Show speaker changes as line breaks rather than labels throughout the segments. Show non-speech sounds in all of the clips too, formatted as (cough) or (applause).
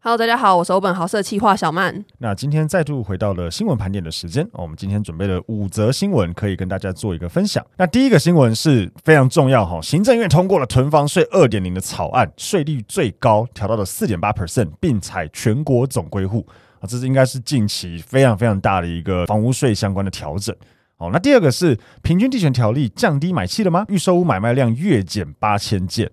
Hello，大家好，我是欧本豪社企划小曼。
那今天再度回到了新闻盘点的时间，我们今天准备了五则新闻，可以跟大家做一个分享。那第一个新闻是非常重要哈，行政院通过了囤房税二点零的草案，税率最高调到了四点八 percent，并采全国总归户啊，这是应该是近期非常非常大的一个房屋税相关的调整。好，那第二个是平均地权条例降低买气了吗？预售屋买卖量月减八千件。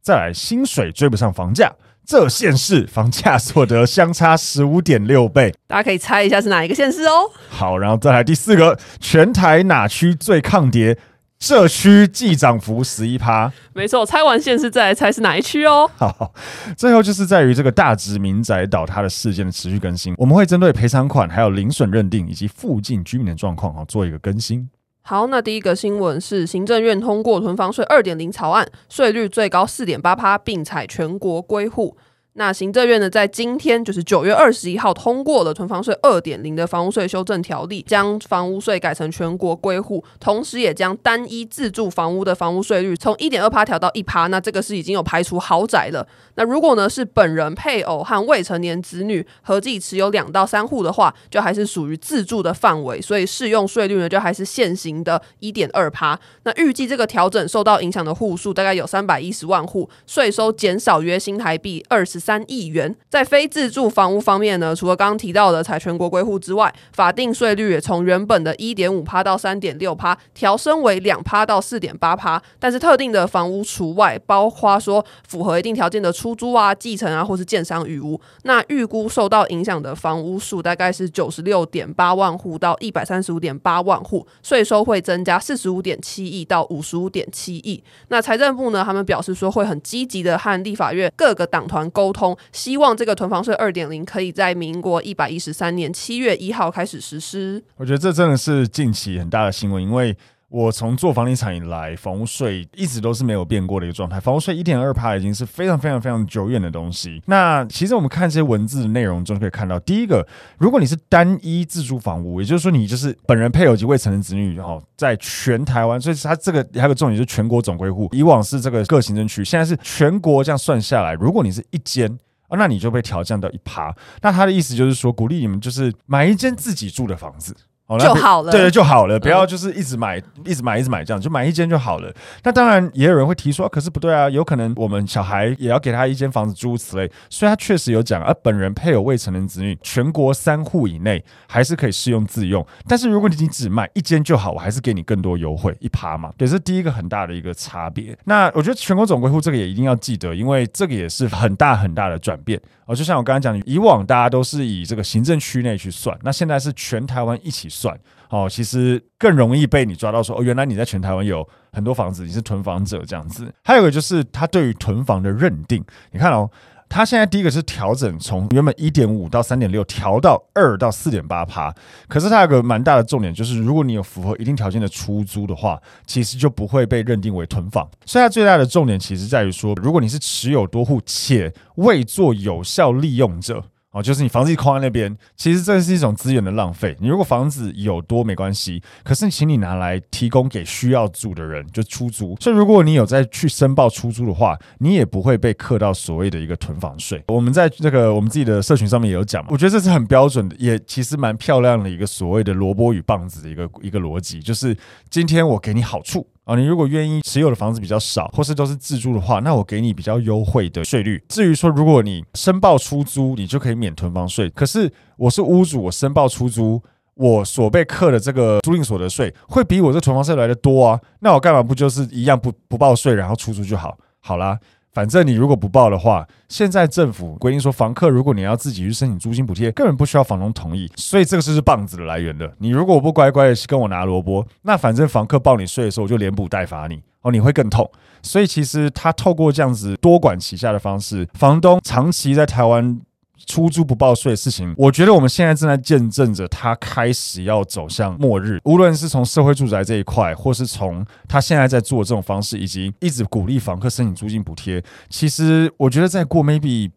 再来，薪水追不上房价。这县市房价所得相差十五点六倍，
大家可以猜一下是哪一个县市哦。
好，然后再来第四个，全台哪区最抗跌？这区既涨幅十一趴。
没错，猜完县市再来猜是哪一区哦。
好，最后就是在于这个大直民宅倒塌的事件的持续更新，我们会针对赔偿款、还有零损认定以及附近居民的状况啊做一个更新。
好，那第一个新闻是行政院通过囤房税二点零草案，税率最高四点八趴，并采全国归户。那行政院呢，在今天就是九月二十一号通过了囤房税二点零的房屋税修正条例，将房屋税改成全国归户，同时也将单一自住房屋的房屋税率从一点二趴调到一趴。那这个是已经有排除豪宅了。那如果呢是本人、配偶和未成年子女合计持有两到三户的话，就还是属于自住的范围，所以适用税率呢就还是现行的一点二趴。那预计这个调整受到影响的户数大概有三百一十万户，税收减少约新台币二十三亿元。在非自住房屋方面呢，除了刚刚提到的采全国归户之外，法定税率也从原本的一点五趴到三点六趴调升为两趴到四点八趴。但是特定的房屋除外，包括说符合一定条件的出租啊、继承啊，或是建商余屋。那预估受到影响的房屋数大概是九十六点八万户到一百三十五点八万户，税收会增加四十五点七亿到五十五点七亿。那财政部呢，他们表示说会很积极的和立法院各个党团沟沟。通希望这个囤房税二点零可以在民国一百一十三年七月一号开始实施。
我觉得这真的是近期很大的新闻，因为我从做房地产以来，房屋税一直都是没有变过的一个状态。房屋税一点二趴已经是非常非常非常久远的东西。那其实我们看这些文字的内容中可以看到，第一个，如果你是单一自住房屋，也就是说你就是本人、配偶及未成年子女，哈，在全台湾，所以它这个还有个重点就是全国总归户。以往是这个各行政区，现在是全国这样算下来，如果你是一间啊，那你就被调降到一趴。那他的意思就是说，鼓励你们就是买一间自己住的房子。
哦、就好了，
对对，就好了，不要就是一直买，嗯、一直买，一直买这样，就买一间就好了。那当然也有人会提出，可是不对啊，有可能我们小孩也要给他一间房子，诸如此类。所以他确实有讲，而本人配偶未成年子女，全国三户以内还是可以适用自用。但是如果你只买一间就好，我还是给你更多优惠一趴嘛。对，这是第一个很大的一个差别。那我觉得全国总归户这个也一定要记得，因为这个也是很大很大的转变。哦，就像我刚才讲，以往大家都是以这个行政区内去算，那现在是全台湾一起算。哦，其实更容易被你抓到说，说哦，原来你在全台湾有很多房子，你是囤房者这样子。还有一个就是他对于囤房的认定，你看哦，它现在第一个是调整从原本一点五到三点六调到二到四点八趴，可是它有个蛮大的重点，就是如果你有符合一定条件的出租的话，其实就不会被认定为囤房。所以它最大的重点其实在于说，如果你是持有多户且未做有效利用者。就是你房子空在那边，其实这是一种资源的浪费。你如果房子有多没关系，可是请你拿来提供给需要住的人，就出租。所以如果你有在去申报出租的话，你也不会被课到所谓的一个囤房税。我们在这个我们自己的社群上面也有讲嘛，我觉得这是很标准的，也其实蛮漂亮的一个所谓的萝卜与棒子的一个一个逻辑，就是今天我给你好处。啊，你如果愿意持有的房子比较少，或是都是自住的话，那我给你比较优惠的税率。至于说，如果你申报出租，你就可以免囤房税。可是我是屋主，我申报出租，我所被课的这个租赁所得税会比我这囤房税来的多啊。那我干嘛不就是一样不不报税，然后出租就好？好啦。反正你如果不报的话，现在政府规定说，房客如果你要自己去申请租金补贴，根本不需要房东同意，所以这个就是棒子的来源的。你如果不乖乖的跟我拿萝卜，那反正房客报你税的时候，我就连补带罚你哦，你会更痛。所以其实他透过这样子多管齐下的方式，房东长期在台湾出租不报税的事情，我觉得我们现在正在见证着它开始要走向末日。无论是从社会住宅这一块，或是从他现在在做这种方式，以及一直鼓励房客申请租金补贴，其实我觉得再过 maybe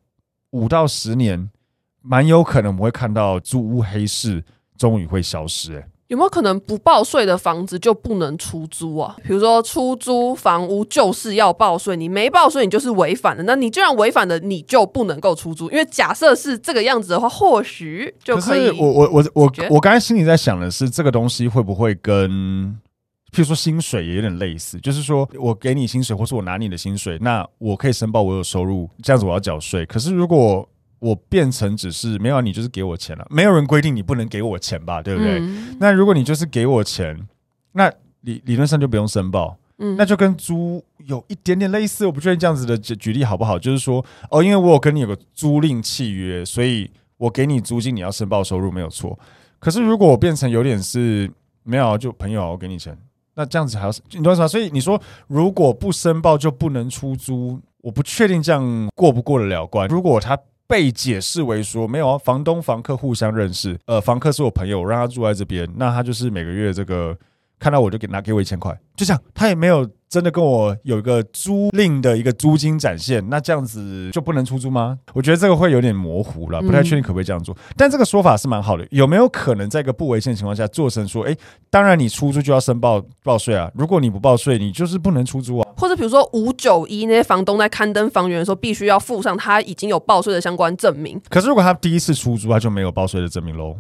五到十年，蛮有可能我们会看到租屋黑市终于会消失，欸。
有没有可能不报税的房子就不能出租啊？比如说出租房屋就是要报税，你没报税你就是违反的。那你既然违反了，你就不能够出租。因为假设是这个样子的话，或许就可以。
可是我我我我我刚才心里在想的是，这个东西会不会跟，譬如说薪水也有点类似？就是说我给你薪水，或是我拿你的薪水，那我可以申报我有收入，这样子我要缴税。可是如果我变成只是没有你，就是给我钱了。没有人规定你不能给我钱吧，对不对？嗯、那如果你就是给我钱，那理理论上就不用申报。嗯，那就跟租有一点点类似。我不确定这样子的举举例好不好？就是说，哦，因为我有跟你有个租赁契约，所以我给你租金，你要申报收入没有错。可是如果我变成有点是没有，就朋友我给你钱，那这样子还要你懂什么？所以你说如果不申报就不能出租，我不确定这样过不过得了关。如果他。被解释为说没有啊，房东房客互相认识，呃，房客是我朋友，我让他住在这边，那他就是每个月这个看到我就给拿给我一千块，就这样，他也没有真的跟我有一个租赁的一个租金展现，那这样子就不能出租吗？我觉得这个会有点模糊了，不太确定可不可以这样做。嗯、但这个说法是蛮好的，有没有可能在一个不违宪的情况下做成说，哎，当然你出租就要申报报税啊，如果你不报税，你就是不能出租啊。
或者比如说五九一那些房东在刊登房源的时候，必须要附上他已经有报税的相关证明。
可是如果他第一次出租，他就没有报税的证明喽，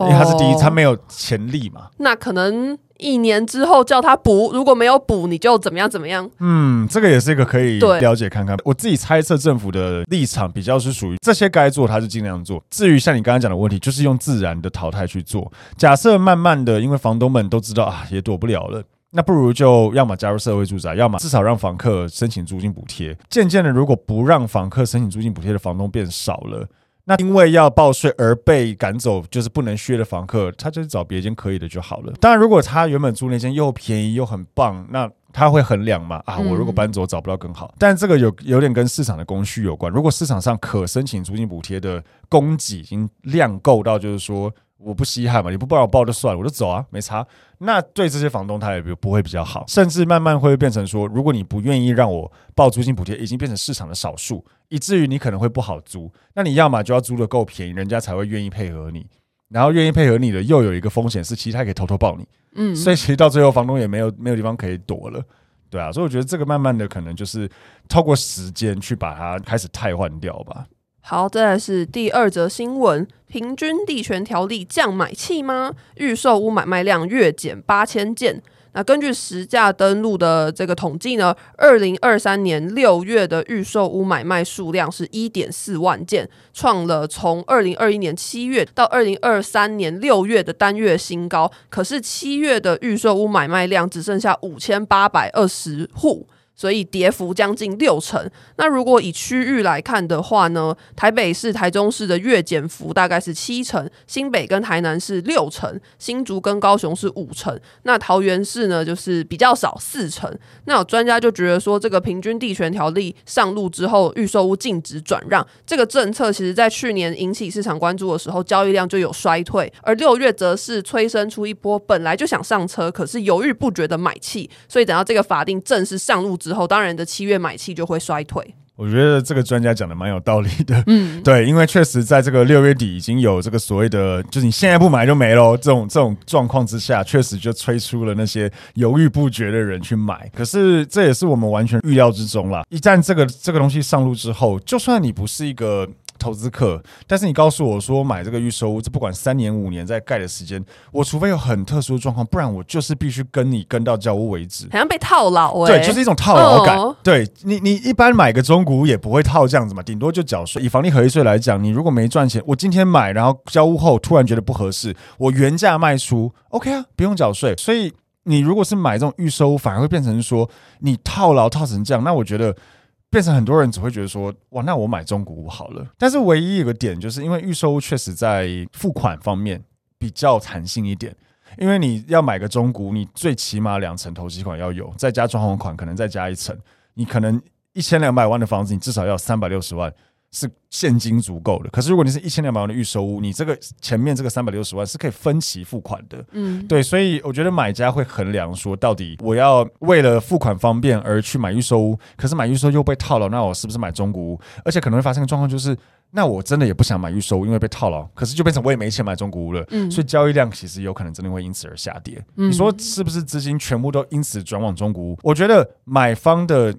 因为他是第一，他没有潜力嘛。
那可能一年之后叫他补，如果没有补，你就怎么样怎么样。
嗯，这个也是一个可以了解看看。我自己猜测政府的立场比较是属于这些该做，他就尽量做。至于像你刚刚讲的问题，就是用自然的淘汰去做。假设慢慢的，因为房东们都知道啊，也躲不了了。那不如就要么加入社会住宅，要么至少让房客申请租金补贴。渐渐的，如果不让房客申请租金补贴的房东变少了，那因为要报税而被赶走，就是不能续的房客，他就找别间可以的就好了。当然，如果他原本租那间又便宜又很棒，那他会衡量嘛？啊，我如果搬走找不到更好。但这个有有点跟市场的供需有关。如果市场上可申请租金补贴的供给已经量够到，就是说。我不稀罕嘛，你不帮我报就算了，我就走啊，没差。那对这些房东他也不会比较好，甚至慢慢会变成说，如果你不愿意让我报租金补贴，已经变成市场的少数，以至于你可能会不好租。那你要么就要租的够便宜，人家才会愿意配合你。然后愿意配合你的，又有一个风险是，其实他可以偷偷报你。嗯，所以其实到最后，房东也没有没有地方可以躲了，对啊。所以我觉得这个慢慢的可能就是透过时间去把它开始汰换掉吧。
好，再来是第二则新闻：平均地权条例降买气吗？预售屋买卖量月减八千件。那根据实价登录的这个统计呢，二零二三年六月的预售屋买卖数量是一点四万件，创了从二零二一年七月到二零二三年六月的单月新高。可是七月的预售屋买卖量只剩下五千八百二十户。所以跌幅将近六成。那如果以区域来看的话呢，台北市、台中市的月减幅大概是七成，新北跟台南是六成，新竹跟高雄是五成。那桃园市呢，就是比较少四成。那有专家就觉得说，这个平均地权条例上路之后，预售屋禁止转让这个政策，其实在去年引起市场关注的时候，交易量就有衰退。而六月则是催生出一波本来就想上车，可是犹豫不决的买气。所以等到这个法定正式上路之，之后，当然的七月买气就会衰退。
我觉得这个专家讲的蛮有道理的，嗯，(laughs) 对，因为确实在这个六月底已经有这个所谓的，就是你现在不买就没喽，这种这种状况之下，确实就催出了那些犹豫不决的人去买。可是这也是我们完全预料之中啦。一旦这个这个东西上路之后，就算你不是一个。投资客，但是你告诉我说买这个预售屋，这不管三年五年在盖的时间，我除非有很特殊的状况，不然我就是必须跟你跟到交屋为止，
好像被套牢哎、
欸，对，就是一种套牢感。哦、对你，你一般买个中古屋也不会套这样子嘛，顶多就缴税。以房地合一税来讲，你如果没赚钱，我今天买，然后交屋后突然觉得不合适，我原价卖出，OK 啊，不用缴税。所以你如果是买这种预售屋，反而会变成说你套牢套成这样，那我觉得。变成很多人只会觉得说，哇，那我买中古屋好了。但是唯一一个点，就是因为预售屋确实在付款方面比较弹性一点。因为你要买个中古，你最起码两层头期款要有，再加装潢款，可能再加一层。你可能一千两百万的房子，你至少要三百六十万。是现金足够的，可是如果你是一千两百万的预售屋，你这个前面这个三百六十万是可以分期付款的。
嗯，
对，所以我觉得买家会衡量说，到底我要为了付款方便而去买预售屋，可是买预售又被套牢，那我是不是买中古屋？而且可能会发生个状况就是，那我真的也不想买预售屋，因为被套牢，可是就变成我也没钱买中古屋了。嗯，所以交易量其实有可能真的会因此而下跌。嗯，你说是不是资金全部都因此转往中古屋？我觉得买方的。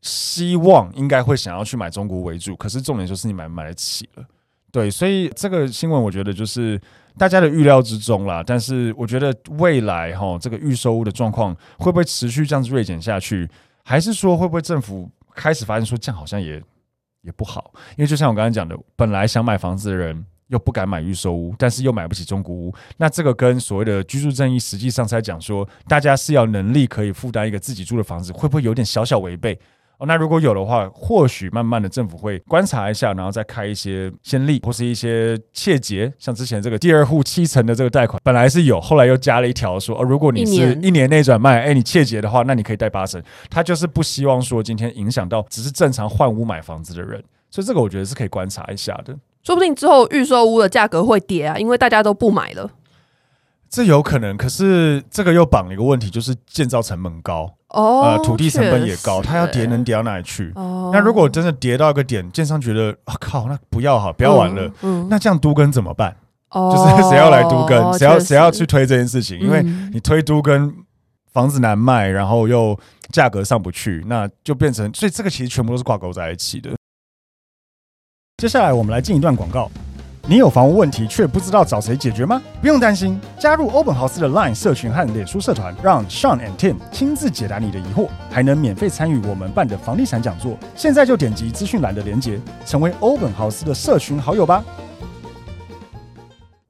希望应该会想要去买中古为主，可是重点就是你买不买得起了，对，所以这个新闻我觉得就是大家的预料之中啦。但是我觉得未来哈，这个预售屋的状况会不会持续这样子锐减下去，还是说会不会政府开始发现说这样好像也也不好？因为就像我刚才讲的，本来想买房子的人又不敢买预售屋，但是又买不起中古屋，那这个跟所谓的居住正义实际上在讲说，大家是要能力可以负担一个自己住的房子，会不会有点小小违背？哦，那如果有的话，或许慢慢的政府会观察一下，然后再开一些先例或是一些切结，像之前这个第二户七成的这个贷款，本来是有，后来又加了一条说，哦，如果你是一年内转卖，哎，你切结的话，那你可以贷八成。他就是不希望说今天影响到只是正常换屋买房子的人，所以这个我觉得是可以观察一下的。
说不定之后预售屋的价格会跌啊，因为大家都不买了。
这有可能，可是这个又绑了一个问题，就是建造成本高。
哦，
呃，土地成本也高，它要跌能跌到哪里去？哦，那如果真的跌到一个点，建商觉得啊靠，那不要哈，不要玩了，嗯，嗯，那这样都跟怎么办？哦，就是谁要来都跟，谁要谁要去推这件事情？因为你推都跟，房子难卖，然后又价格上不去，那就变成，所以这个其实全部都是挂钩在一起的。接下来我们来进一段广告。你有房屋问题却不知道找谁解决吗？不用担心，加入欧本豪斯的 Line 社群和脸书社团，让 Sean and Tim 亲自解答你的疑惑，还能免费参与我们办的房地产讲座。现在就点击资讯栏的链接，成为欧本豪斯的社群好友吧。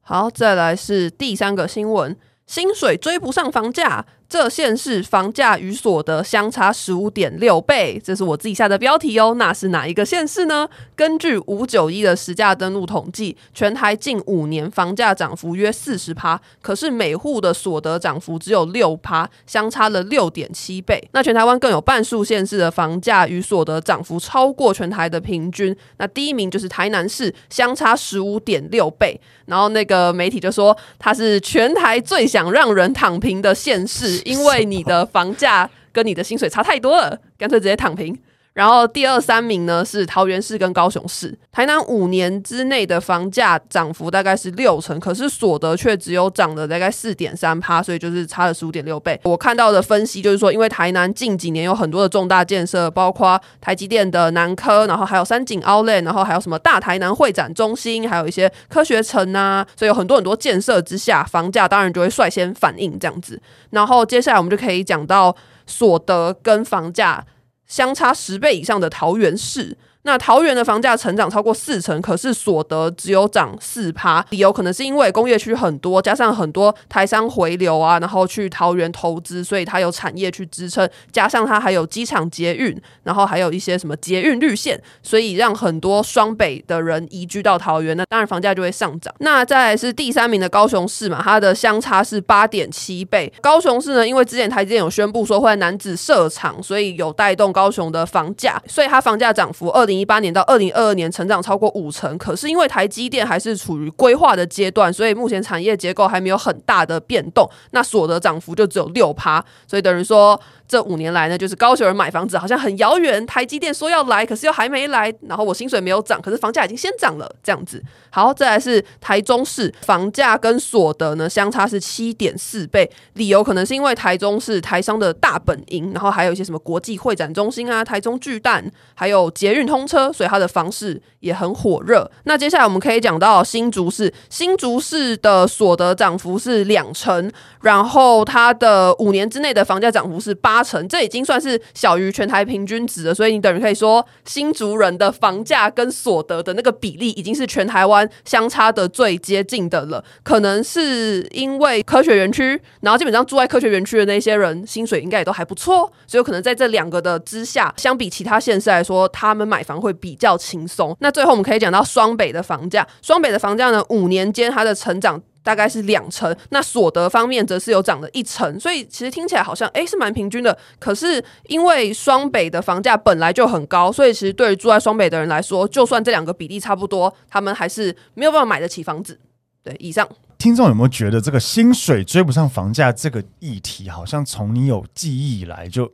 好，再来是第三个新闻：薪水追不上房价。这县市房价与所得相差十五点六倍，这是我自己下的标题哦。那是哪一个县市呢？根据五九一的实价登录统计，全台近五年房价涨幅约四十趴，可是每户的所得涨幅只有六趴，相差了六点七倍。那全台湾更有半数县市的房价与所得涨幅超过全台的平均。那第一名就是台南市，相差十五点六倍。然后那个媒体就说，它是全台最想让人躺平的县市。因为你的房价跟你的薪水差太多了，干脆直接躺平。然后第二三名呢是桃园市跟高雄市，台南五年之内的房价涨幅大概是六成，可是所得却只有涨了大概四点三趴，所以就是差了十五点六倍。我看到的分析就是说，因为台南近几年有很多的重大建设，包括台积电的南科，然后还有三井 Outlet，然后还有什么大台南会展中心，还有一些科学城啊，所以有很多很多建设之下，房价当然就会率先反应这样子。然后接下来我们就可以讲到所得跟房价相差十倍以上的桃园市。那桃园的房价成长超过四成，可是所得只有涨四趴，理由可能是因为工业区很多，加上很多台商回流啊，然后去桃园投资，所以它有产业去支撑，加上它还有机场捷运，然后还有一些什么捷运绿线，所以让很多双北的人移居到桃园，那当然房价就会上涨。那再来是第三名的高雄市嘛，它的相差是八点七倍。高雄市呢，因为之前台积电有宣布说会在楠梓设厂，所以有带动高雄的房价，所以它房价涨幅二零一八年到二零二二年成长超过五成，可是因为台积电还是处于规划的阶段，所以目前产业结构还没有很大的变动，那所得涨幅就只有六趴，所以等于说。这五年来呢，就是高雄人买房子好像很遥远，台积电说要来，可是又还没来，然后我薪水没有涨，可是房价已经先涨了，这样子。好，再来是台中市房价跟所得呢相差是七点四倍，理由可能是因为台中是台商的大本营，然后还有一些什么国际会展中心啊、台中巨蛋，还有捷运通通车，所以它的房市也很火热。那接下来我们可以讲到新竹市，新竹市的所得涨幅是两成，然后它的五年之内的房价涨幅是八。成，这已经算是小于全台平均值了，所以你等于可以说，新竹人的房价跟所得的那个比例，已经是全台湾相差的最接近的了。可能是因为科学园区，然后基本上住在科学园区的那些人，薪水应该也都还不错，所以可能在这两个的之下，相比其他县市来说，他们买房会比较轻松。那最后我们可以讲到双北的房价，双北的房价呢，五年间它的成长。大概是两成，那所得方面则是有涨了一成，所以其实听起来好像哎是蛮平均的。可是因为双北的房价本来就很高，所以其实对于住在双北的人来说，就算这两个比例差不多，他们还是没有办法买得起房子。对，以上
听众有没有觉得这个薪水追不上房价这个议题，好像从你有记忆以来就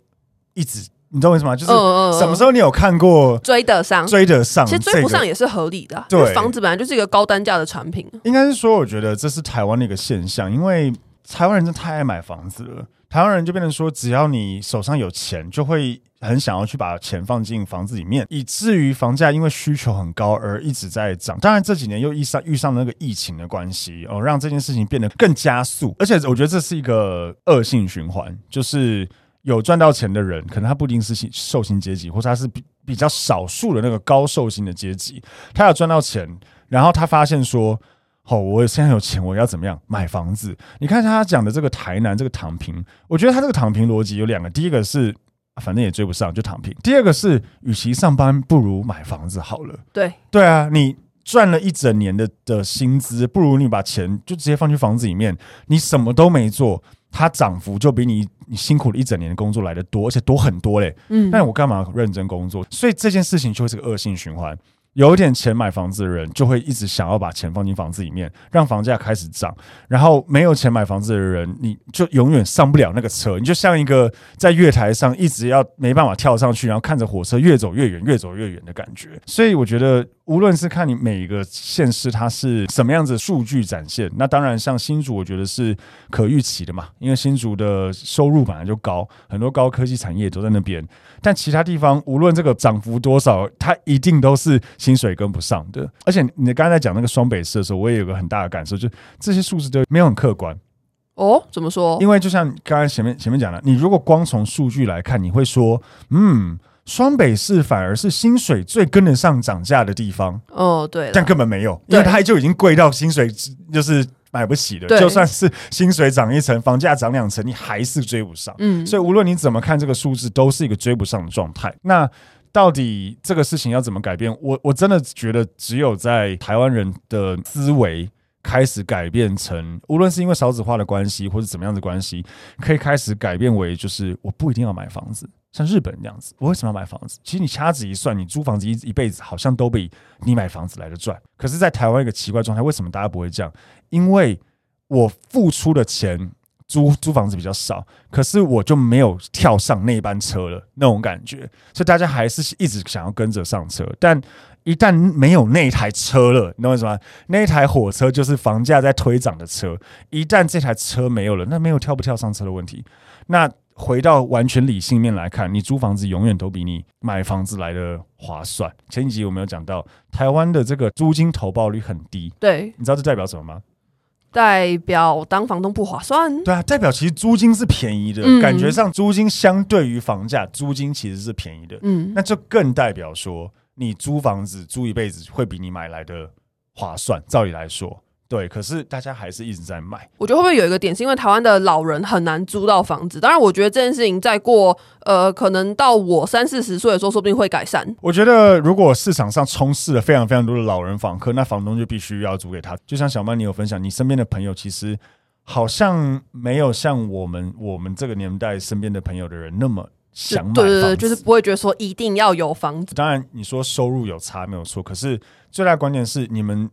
一直。你知道为什么？就是什么时候你有看过
追得上？
追得上，
其实追不上也是合理的。对，房子本来就是一个高单价的产品。
应该是说，我觉得这是台湾的一个现象，因为台湾人真的太爱买房子了。台湾人就变成说，只要你手上有钱，就会很想要去把钱放进房子里面，以至于房价因为需求很高而一直在涨。当然这几年又遇上遇上那个疫情的关系哦，让这件事情变得更加速。而且我觉得这是一个恶性循环，就是。有赚到钱的人，可能他不一定是受薪阶级，或者他是比比较少数的那个高受薪的阶级。他有赚到钱，然后他发现说：“哦，我现在有钱，我要怎么样买房子？”你看他讲的这个台南这个躺平，我觉得他这个躺平逻辑有两个：第一个是反正也追不上就躺平；第二个是与其上班，不如买房子好了。
对
对啊，你赚了一整年的的薪资，不如你把钱就直接放去房子里面，你什么都没做。它涨幅就比你你辛苦了一整年的工作来的多，而且多很多嘞。嗯，那我干嘛认真工作？所以这件事情就会是个恶性循环。有一点钱买房子的人，就会一直想要把钱放进房子里面，让房价开始涨。然后没有钱买房子的人，你就永远上不了那个车。你就像一个在月台上一直要没办法跳上去，然后看着火车越走越远，越走越远的感觉。所以我觉得，无论是看你每一个县市它是什么样子数据展现，那当然像新竹，我觉得是可预期的嘛，因为新竹的收入本来就高，很多高科技产业都在那边。但其他地方，无论这个涨幅多少，它一定都是薪水跟不上的。而且你刚才在讲那个双北市的时候，我也有个很大的感受，就这些数字都没有很客观。
哦，怎么说？
因为就像刚才前面前面讲的，你如果光从数据来看，你会说，嗯，双北市反而是薪水最跟得上涨价的地方。
哦，对，
但根本没有，因为它就已经贵到薪水就是。买不起的，就算是薪水涨一层，房价涨两层，你还是追不上。嗯，所以无论你怎么看这个数字，都是一个追不上的状态。那到底这个事情要怎么改变？我我真的觉得，只有在台湾人的思维开始改变成，无论是因为少子化的关系，或者怎么样的关系，可以开始改变为，就是我不一定要买房子。像日本那样子，我为什么要买房子？其实你掐指一算，你租房子一一辈子好像都比你买房子来的赚。可是，在台湾一个奇怪状态，为什么大家不会这样？因为我付出的钱租租房子比较少，可是我就没有跳上那班车了，那种感觉。所以大家还是一直想要跟着上车，但一旦没有那台车了，你懂我意思吗？那台火车就是房价在推涨的车。一旦这台车没有了，那没有跳不跳上车的问题。那回到完全理性面来看，你租房子永远都比你买房子来的划算。前几集我们有讲到，台湾的这个租金投报率很低，
对，
你知道这代表什么吗？
代表当房东不划算。
对啊，代表其实租金是便宜的，嗯、感觉上租金相对于房价，租金其实是便宜的。嗯，那就更代表说，你租房子租一辈子会比你买来的划算。照理来说。对，可是大家还是一直在卖。
我觉得会不会有一个点，是因为台湾的老人很难租到房子？当然，我觉得这件事情再过呃，可能到我三四十岁的时候，说不定会改善。
我觉得如果市场上充斥了非常非常多的老人房客，那房东就必须要租给他。就像小曼，你有分享，你身边的朋友其实好像没有像我们我们这个年代身边的朋友的人那么想买房子。对对对，
就是不会觉得说一定要有房子。
当然，你说收入有差没有错，可是最大的关键是你们。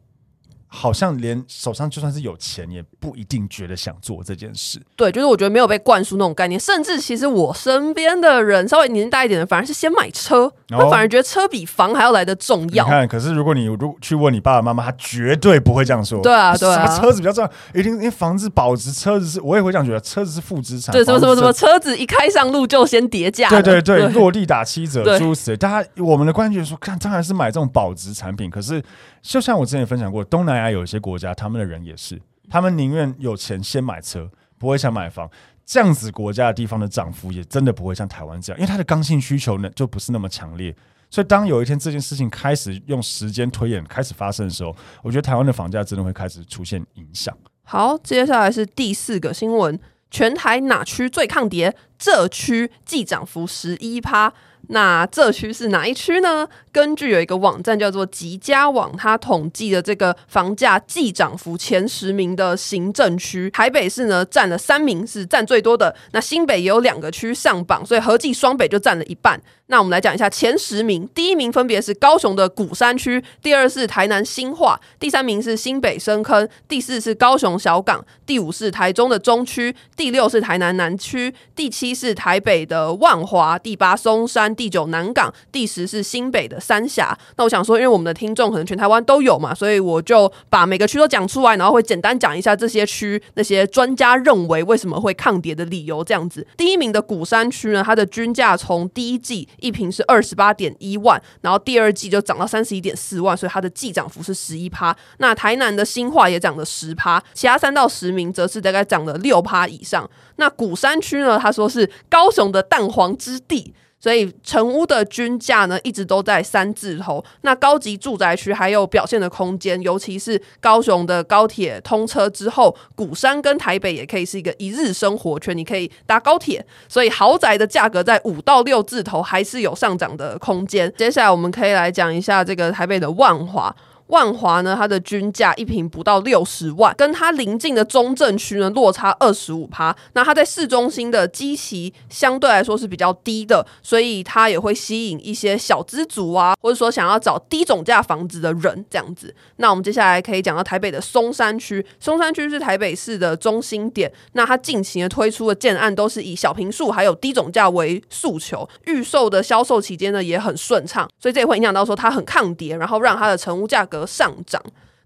好像连手上就算是有钱，也不一定觉得想做这件事。
对，就是我觉得没有被灌输那种概念，甚至其实我身边的人稍微年纪大一点的，反而是先买车，他、哦、反而觉得车比房还要来的重要。
你看，可是如果你如去问你爸爸妈妈，他绝对不会这样说。
对啊，对啊，
什么车子比较重要？一定因为房子保值，车子是我也会这样觉得，车子是负资产。
对，什么什么什么，车子一开上路就先跌价。
对对对，对落地打七折，(laughs) 诸如此类。大家我们的观点说，看当然是买这种保值产品，可是。就像我之前分享过，东南亚有一些国家，他们的人也是，他们宁愿有钱先买车，不会想买房。这样子国家的地方的涨幅也真的不会像台湾这样，因为它的刚性需求呢就不是那么强烈。所以当有一天这件事情开始用时间推演开始发生的时候，我觉得台湾的房价真的会开始出现影响。
好，接下来是第四个新闻：全台哪区最抗跌？这区季涨幅十一趴。那这区是哪一区呢？根据有一个网站叫做极佳网，它统计的这个房价季涨幅前十名的行政区，台北市呢占了三名，是占最多的。那新北也有两个区上榜，所以合计双北就占了一半。那我们来讲一下前十名，第一名分别是高雄的鼓山区，第二是台南新化，第三名是新北深坑，第四是高雄小港，第五是台中的中区，第六是台南南区，第七是台北的万华，第八松山，第九南港，第十是新北的三峡。那我想说，因为我们的听众可能全台湾都有嘛，所以我就把每个区都讲出来，然后会简单讲一下这些区那些专家认为为什么会抗跌的理由。这样子，第一名的鼓山区呢，它的均价从第一季。一坪是二十八点一万，然后第二季就涨到三十一点四万，所以它的季涨幅是十一趴。那台南的新化也涨了十趴，其他三到十名则是大概涨了六趴以上。那鼓山区呢，他说是高雄的蛋黄之地。所以成屋的均价呢，一直都在三字头。那高级住宅区还有表现的空间，尤其是高雄的高铁通车之后，鼓山跟台北也可以是一个一日生活圈，你可以搭高铁。所以豪宅的价格在五到六字头还是有上涨的空间。接下来我们可以来讲一下这个台北的万华。万华呢，它的均价一平不到六十万，跟它邻近的中正区呢落差二十五趴。那它在市中心的基期相对来说是比较低的，所以它也会吸引一些小资族啊，或者说想要找低总价房子的人这样子。那我们接下来可以讲到台北的松山区，松山区是台北市的中心点。那它近期呢推出的建案都是以小坪数还有低总价为诉求，预售的销售期间呢也很顺畅，所以这也会影响到说它很抗跌，然后让它的成屋价格。上涨。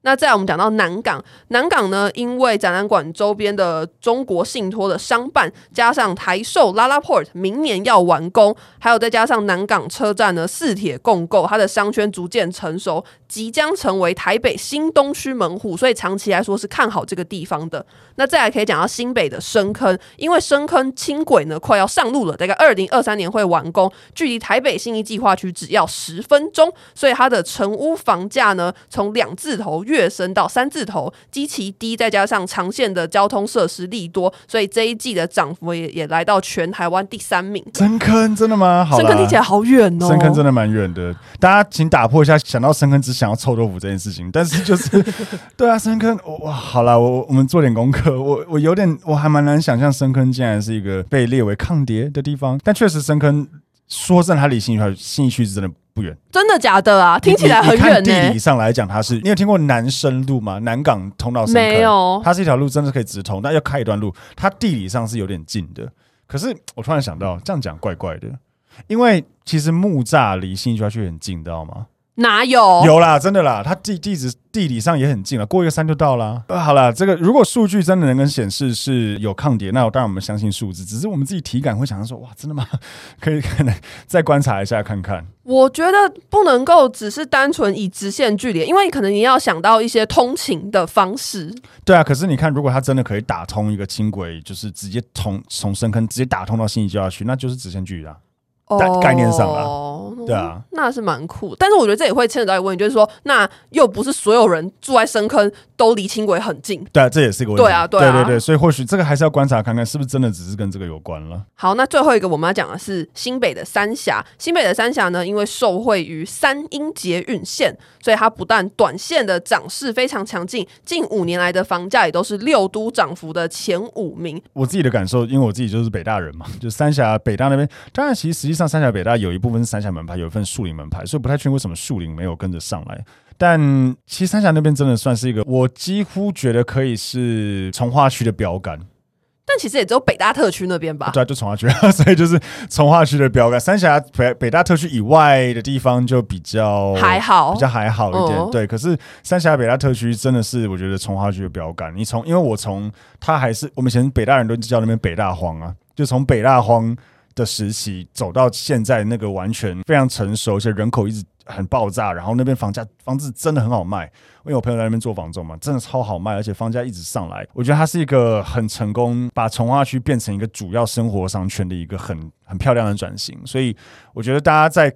那再我们讲到南港，南港呢，因为展览馆周边的中国信托的商办，加上台售 LaLaport 明年要完工，还有再加上南港车站呢四铁共构，它的商圈逐渐成熟，即将成为台北新东区门户，所以长期来说是看好这个地方的。那再来可以讲到新北的深坑，因为深坑轻轨呢快要上路了，大概二零二三年会完工，距离台北信义计划区只要十分钟，所以它的成屋房价呢从两字头跃升到三字头，基期低，再加上长线的交通设施利多，所以这一季的涨幅也也来到全台湾第三名。
深坑真的吗？好，
深坑听起来好远哦。
深坑真的蛮远的，大家请打破一下想到深坑只想要臭豆腐这件事情。但是就是，(laughs) 对啊，深坑哇，好了，我我们做点功课，我我有点我还蛮难想象深坑竟然是一个被列为抗跌的地方，但确实深坑说真的，它离信义区信义区是真的。不远，真
的假的啊？听起来很远呢。
地理上来讲，它是你有听过南深路吗？南港通到深坑
没有？
它是一条路，真的可以直通，但要开一段路。它地理上是有点近的，可是我突然想到，这样讲怪怪的，因为其实木栅离信义区区很近，知道吗？
哪有？
有啦，真的啦，它地地址地理上也很近了，过一个山就到了。呃，好了，这个如果数据真的能跟显示是有抗跌，那我当然我们相信数字。只是我们自己体感会想到说，哇，真的吗？可以可能再观察一下看看。
我觉得不能够只是单纯以直线距离，因为可能你要想到一些通勤的方式。
对啊，可是你看，如果它真的可以打通一个轻轨，就是直接从从深坑直接打通到新义就要去，那就是直线距离啦。概概念上了，对啊，
那是蛮酷。但是我觉得这也会牵扯到一个问题，就是说，那又不是所有人住在深坑都离轻轨很近。
对啊，这也是一个问题。
对啊，对啊，
对对对，所以或许这个还是要观察看看，是不是真的只是跟这个有关了。
好，那最后一个我们要讲的是新北的三峡。新北的三峡呢，因为受惠于三英捷运线，所以它不但短线的涨势非常强劲，近五年来的房价也都是六都涨幅的前五名。
我自己的感受，因为我自己就是北大人嘛，就三峡北大那边，当然其实实际上三峡北大有一部分是三峡门派，有一份树林门派，所以不太确定为什么树林没有跟着上来。但其实三峡那边真的算是一个，我几乎觉得可以是从化区的标杆。
但其实也只有北大特区那边吧？
对啊，就从化区，(laughs) 所以就是从化区的标杆。三峡北北大特区以外的地方就比较
还好，
比较还好一点。嗯、对，可是三峡北大特区真的是我觉得从化区的标杆。你从因为我从他还是我们以前北大人都叫那边北大荒啊，就从北大荒。的时期走到现在，那个完全非常成熟，而且人口一直很爆炸，然后那边房价房子真的很好卖，因为我朋友在那边做房仲嘛，真的超好卖，而且房价一直上来。我觉得它是一个很成功，把从化区变成一个主要生活商圈的一个很很漂亮的转型。所以我觉得大家在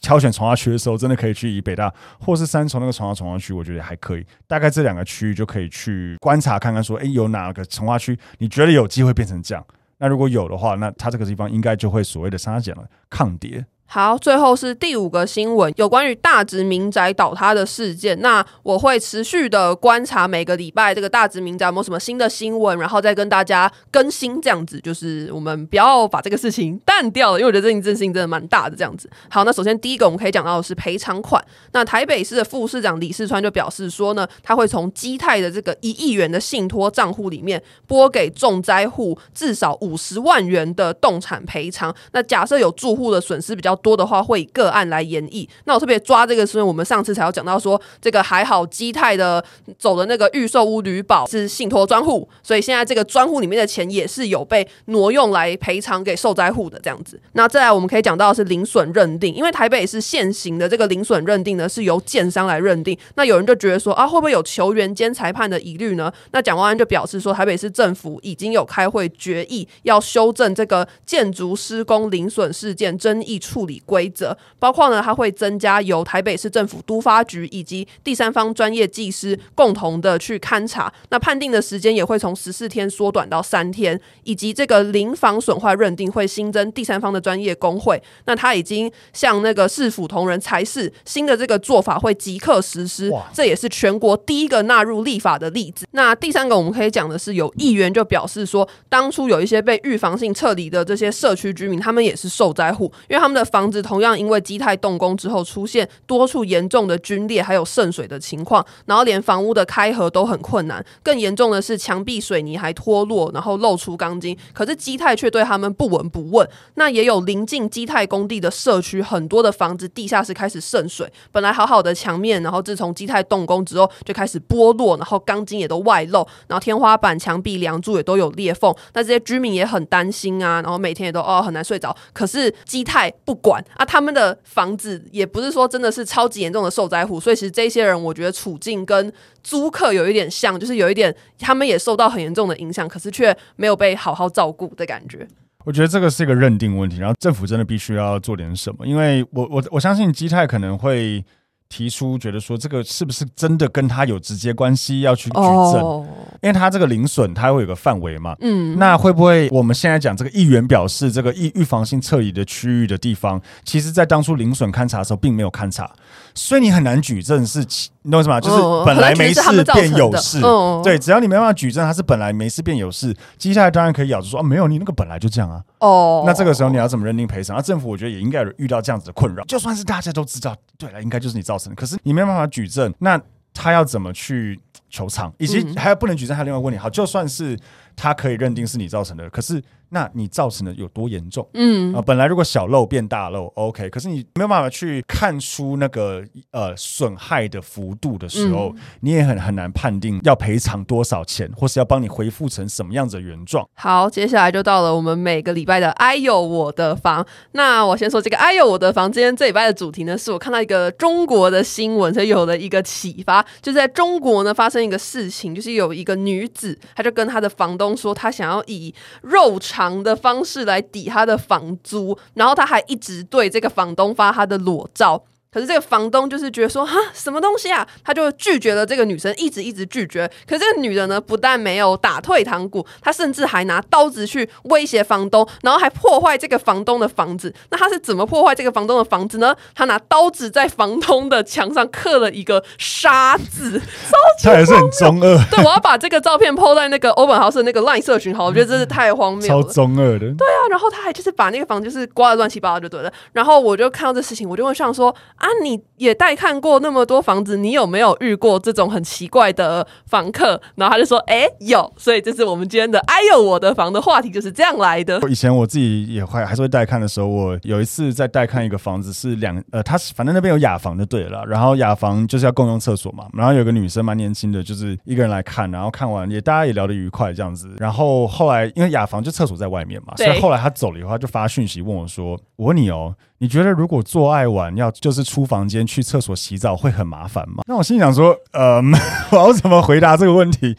挑选从化区的时候，真的可以去以北大或是三重那个从化从化区，我觉得还可以。大概这两个区域就可以去观察看看，说，哎，有哪个从化区你觉得有机会变成这样？那如果有的话，那它这个地方应该就会所谓的杀减了抗跌。
好，最后是第五个新闻，有关于大直民宅倒塌的事件。那我会持续的观察每个礼拜这个大直民宅有没有什么新的新闻，然后再跟大家更新。这样子就是我们不要把这个事情淡掉了，因为我觉得这件事情真的蛮大的。这样子，好，那首先第一个我们可以讲到的是赔偿款。那台北市的副市长李世川就表示说呢，他会从基泰的这个一亿元的信托账户里面拨给重灾户至少五十万元的动产赔偿。那假设有住户的损失比较多的话，会以个案来演绎。那我特别抓这个，是因为我们上次才有讲到说，这个还好基泰的走的那个预售屋履保是信托专户，所以现在这个专户里面的钱也是有被挪用来赔偿给受灾户的这样子。那再来我们可以讲到的是零损认定，因为台北市现行的这个零损认定呢是由建商来认定。那有人就觉得说啊，会不会有球员兼裁判的疑虑呢？那蒋万安就表示说，台北市政府已经有开会决议要修正这个建筑施工零损事件争议处理规则，包括呢，它会增加由台北市政府都发局以及第三方专业技师共同的去勘查，那判定的时间也会从十四天缩短到三天，以及这个临房损坏认定会新增第三方的专业工会。那他已经向那个市府同仁才是，新的这个做法会即刻实施，这也是全国第一个纳入立法的例子。那第三个我们可以讲的是，有议员就表示说，当初有一些被预防性撤离的这些社区居民，他们也是受灾户，因为他们的房。房子同样因为基泰动工之后出现多处严重的龟裂，还有渗水的情况，然后连房屋的开合都很困难。更严重的是墙壁水泥还脱落，然后露出钢筋。可是基泰却对他们不闻不问。那也有临近基泰工地的社区，很多的房子地下室开始渗水，本来好好的墙面，然后自从基泰动工之后就开始剥落，然后钢筋也都外露，然后天花板、墙壁、梁柱也都有裂缝。那这些居民也很担心啊，然后每天也都哦很难睡着。可是基泰不管。管啊，他们的房子也不是说真的是超级严重的受灾户，所以其实这些人我觉得处境跟租客有一点像，就是有一点他们也受到很严重的影响，可是却没有被好好照顾的感觉。
我觉得这个是一个认定问题，然后政府真的必须要做点什么，因为我我我相信基泰可能会。提出觉得说这个是不是真的跟他有直接关系，要去举证，oh. 因为他这个零损他会有个范围嘛，嗯，那会不会我们现在讲这个议员表示这个预预防性撤离的区域的地方，其实在当初零损勘察的时候并没有勘查，所以你很难举证是，你懂我意思吗？就是本来没事变有事，oh. 对，只要你没办法举证他是本来没事变有事，接下来当然可以咬着说啊，没有，你那个本来就这样啊，哦，oh. 那这个时候你要怎么认定赔偿？那政府我觉得也应该遇到这样子的困扰，就算是大家都知道，对了，应该就是你造成的。可是你没有办法举证，那他要怎么去求偿？以及还有不能举证，还有另外一个问题。好，就算是他可以认定是你造成的，可是。那你造成的有多严重？嗯啊，本来如果小漏变大漏，OK，可是你没有办法去看出那个呃损害的幅度的时候，嗯、你也很很难判定要赔偿多少钱，或是要帮你恢复成什么样子的原状。
好，接下来就到了我们每个礼拜的“哎呦我的房”。那我先说这个“哎呦我的房”，今天这礼拜的主题呢，是我看到一个中国的新闻，所以有了一个启发。就在中国呢，发生一个事情，就是有一个女子，她就跟她的房东说，他想要以肉偿。的方式来抵他的房租，然后他还一直对这个房东发他的裸照。可是这个房东就是觉得说，哈，什么东西啊？他就拒绝了这个女生，一直一直拒绝。可是这个女人呢，不但没有打退堂鼓，她甚至还拿刀子去威胁房东，然后还破坏这个房东的房子。那她是怎么破坏这个房东的房子呢？她拿刀子在房东的墙上刻了一个“杀”字，(laughs)
他也是很中二。(laughs)
对，我要把这个照片 po 在那个欧本豪斯那个 LINE 社群，好，我觉得真是太荒谬了，
超中二的。
对啊，然后他还就是把那个房就是刮的乱七八糟就对了。然后我就看到这事情，我就问上说。啊，你也带看过那么多房子，你有没有遇过这种很奇怪的房客？然后他就说：“哎、欸，有。”所以这是我们今天的“哎呦我的房”的话题，就是这样来的。
以前我自己也会还是会带看的时候，我有一次在带看一个房子，是两呃，他是反正那边有雅房就对了。然后雅房就是要共用厕所嘛。然后有个女生蛮年轻的，就是一个人来看，然后看完也大家也聊得愉快这样子。然后后来因为雅房就厕所在外面嘛，所以后来他走了以后，他就发讯息问我说：“我问你哦。”你觉得如果做爱完要就是出房间去厕所洗澡会很麻烦吗？那我心想说，呃，(laughs) 我要怎么回答这个问题？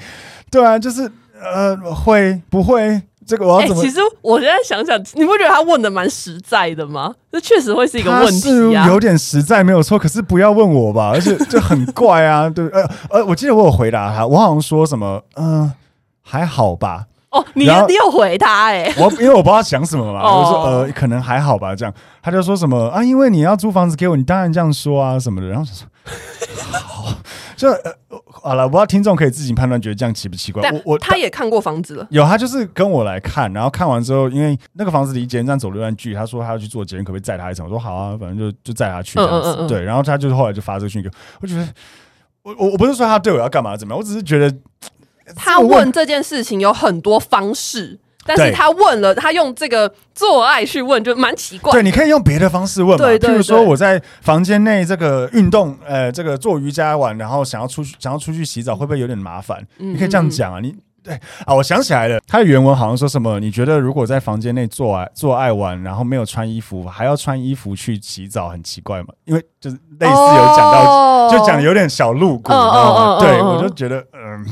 对啊，就是呃，会不会这个我要怎么？
欸、其实我现在想想，你不觉得他问的蛮实在的吗？这确实会是一个问题啊，
有点实在没有错。可是不要问我吧，(laughs) 而且就很怪啊，对呃呃，我记得我有回答他，我好像说什么，嗯、呃，还好吧。
哦，你你有回他哎、欸？
我因为我不知道他想什么嘛，
哦
我说呃，可能还好吧，这样他就说什么啊，因为你要租房子给我，你当然这样说啊什么的。然后就说 (laughs) 好，就呃好了，我不知道听众可以自己判断，觉得这样奇不奇怪？我我
他也看过房子了，
有他就是跟我来看，然后看完之后，因为那个房子离捷运站走了一段距离，他说他要去做捷运，可不可以载他一程？我说好啊，反正就就载他去这样子。
嗯嗯嗯嗯
对，然后他就是后来就发这个讯息我，我觉得我我我不是说他对我要干嘛怎么样，我只是觉得
他问这件事情有很多方式，但是他问了，他用这个做爱去问，就蛮奇怪。
对，你可以用别的方式问嘛，
对对对
譬如说我在房间内这个运动，呃，这个做瑜伽完，然后想要出去，想要出去洗澡，会不会有点麻烦？
嗯
你可以这样讲啊，你对啊，我想起来了，他的原文好像说什么？你觉得如果在房间内做爱做爱完，然后没有穿衣服，还要穿衣服去洗澡，很奇怪吗？因为就是类似有讲到，
哦、
就讲有点小露骨，
嗯嗯嗯嗯
对
嗯
我就觉得嗯。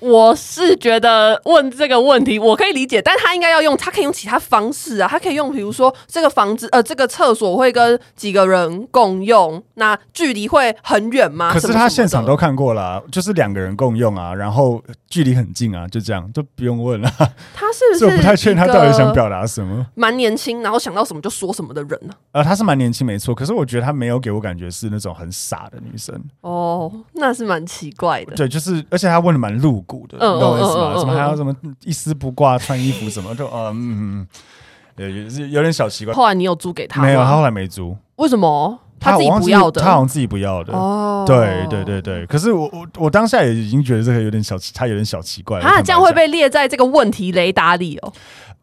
我是觉得问这个问题我可以理解，但他应该要用，他可以用其他方式啊，他可以用，比如说这个房子，呃，这个厕所会跟几个人共用，那距离会很远吗？
可是他现场都看过了、就是两个人共用啊，然后距离很近啊，就这样，就不用问了。
他是不是？
我不太确定他到底想表达什么。
蛮年轻，然后想到什么就说什么的人呢、
啊？呃，他是蛮年轻，没错。可是我觉得他没有给我感觉是那种很傻的女生。
哦，那是蛮奇怪的。
对，就是，而且他问的蛮露骨的，懂我意思吗？
嗯嗯、
什么还要什么一丝不挂穿衣服什么，就嗯嗯，也也是有点小奇怪。
后来你有租给他吗？
没有，他后来没租。
为什么？他自己不要的，
他好像自己不要的。
哦，
对对对对。可是我我我当下也已经觉得这个有点小，他有点小奇怪。
他这样会被列在这个问题雷达里哦。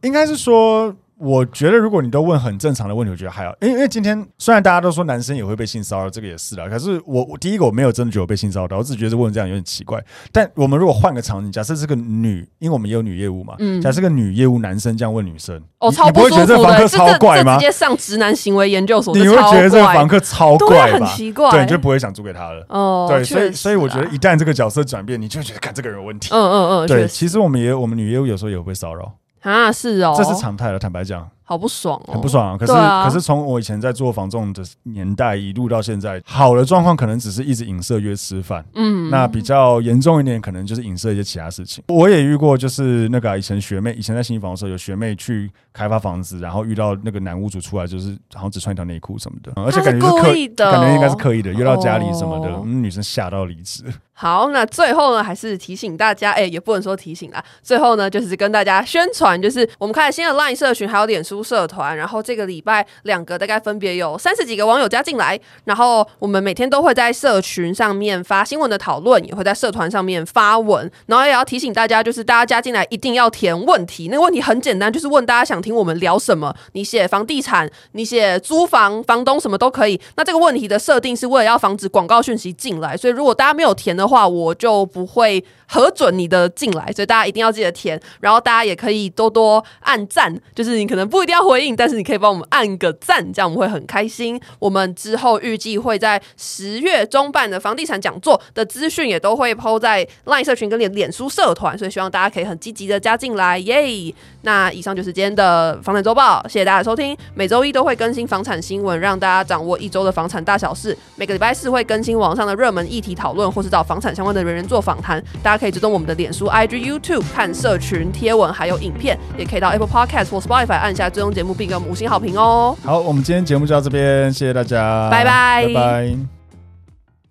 应该是说。我觉得，如果你都问很正常的问题，我觉得还好。因为因为今天虽然大家都说男生也会被性骚扰，这个也是啦。可是我我第一个我没有真的觉得我被性骚扰，我只觉得问这样有点奇怪。但我们如果换个场景，假设是个女，因为我们也有女业务嘛，嗯，假设个女业务男生这样问女生，
哦，超
你不会觉得这个房客超怪吗？
直接上直男行为研究所，
你会觉得这个房客超怪吧？
很奇怪，
对，你就不会想租给他了。
哦，
对，所以所以我觉得一旦这个角色转变，你就会觉得看这个人有问题。
嗯嗯嗯，
对，其实我们也我们女业务有时候也会被骚扰
啊，是哦，
这是常态了。坦白讲。
好不爽哦，
很不爽啊！可是、啊、可是从我以前在做房仲的年代一路到现在，好的状况可能只是一直影射约吃饭，嗯，那比较严重一点，可能就是影射一些其他事情。我也遇过，就是那个、啊、以前学妹，以前在新房的时候，有学妹去开发房子，然后遇到那个男屋主出来，就是好像只穿一条内裤什么的，而且感觉是刻意的，感觉应该是刻意的，约到家里什么的，哦、嗯，女生吓到离职。(laughs)
好，那最后呢，还是提醒大家，哎、欸，也不能说提醒啦，最后呢，就是跟大家宣传，就是我们开了新的 LINE 社群，还有脸书社团，然后。这个礼拜两个大概分别有三十几个网友加进来，然后我们每天都会在社群上面发新闻的讨论，也会在社团上面发文，然后也要提醒大家，就是大家加进来一定要填问题，那个问题很简单，就是问大家想听我们聊什么，你写房地产，你写租房、房东什么都可以。那这个问题的设定是为了要防止广告讯息进来，所以如果大家没有填的话，我就不会核准你的进来，所以大家一定要记得填，然后大家也可以多多按赞，就是你可能不一定要回应，但是你可以帮我们按个赞，这样我们会很开心。我们之后预计会在十月中办的房地产讲座的资讯也都会抛在 LINE 社群跟脸脸书社团，所以希望大家可以很积极的加进来，耶、那以上就是今天的房产周报，谢谢大家收听。每周一都会更新房产新闻，让大家掌握一周的房产大小事。每个礼拜四会更新网上的热门议题讨论，或是找房产相关的人员做访谈。大家可以追踪我们的脸书、IG、YouTube 看社群贴文，还有影片，也可以到 Apple Podcast 或 Spotify 按下追踪节目，并给我们五星好评哦。
好，我们今天节目就到这边，谢谢大家，
拜拜，
拜拜。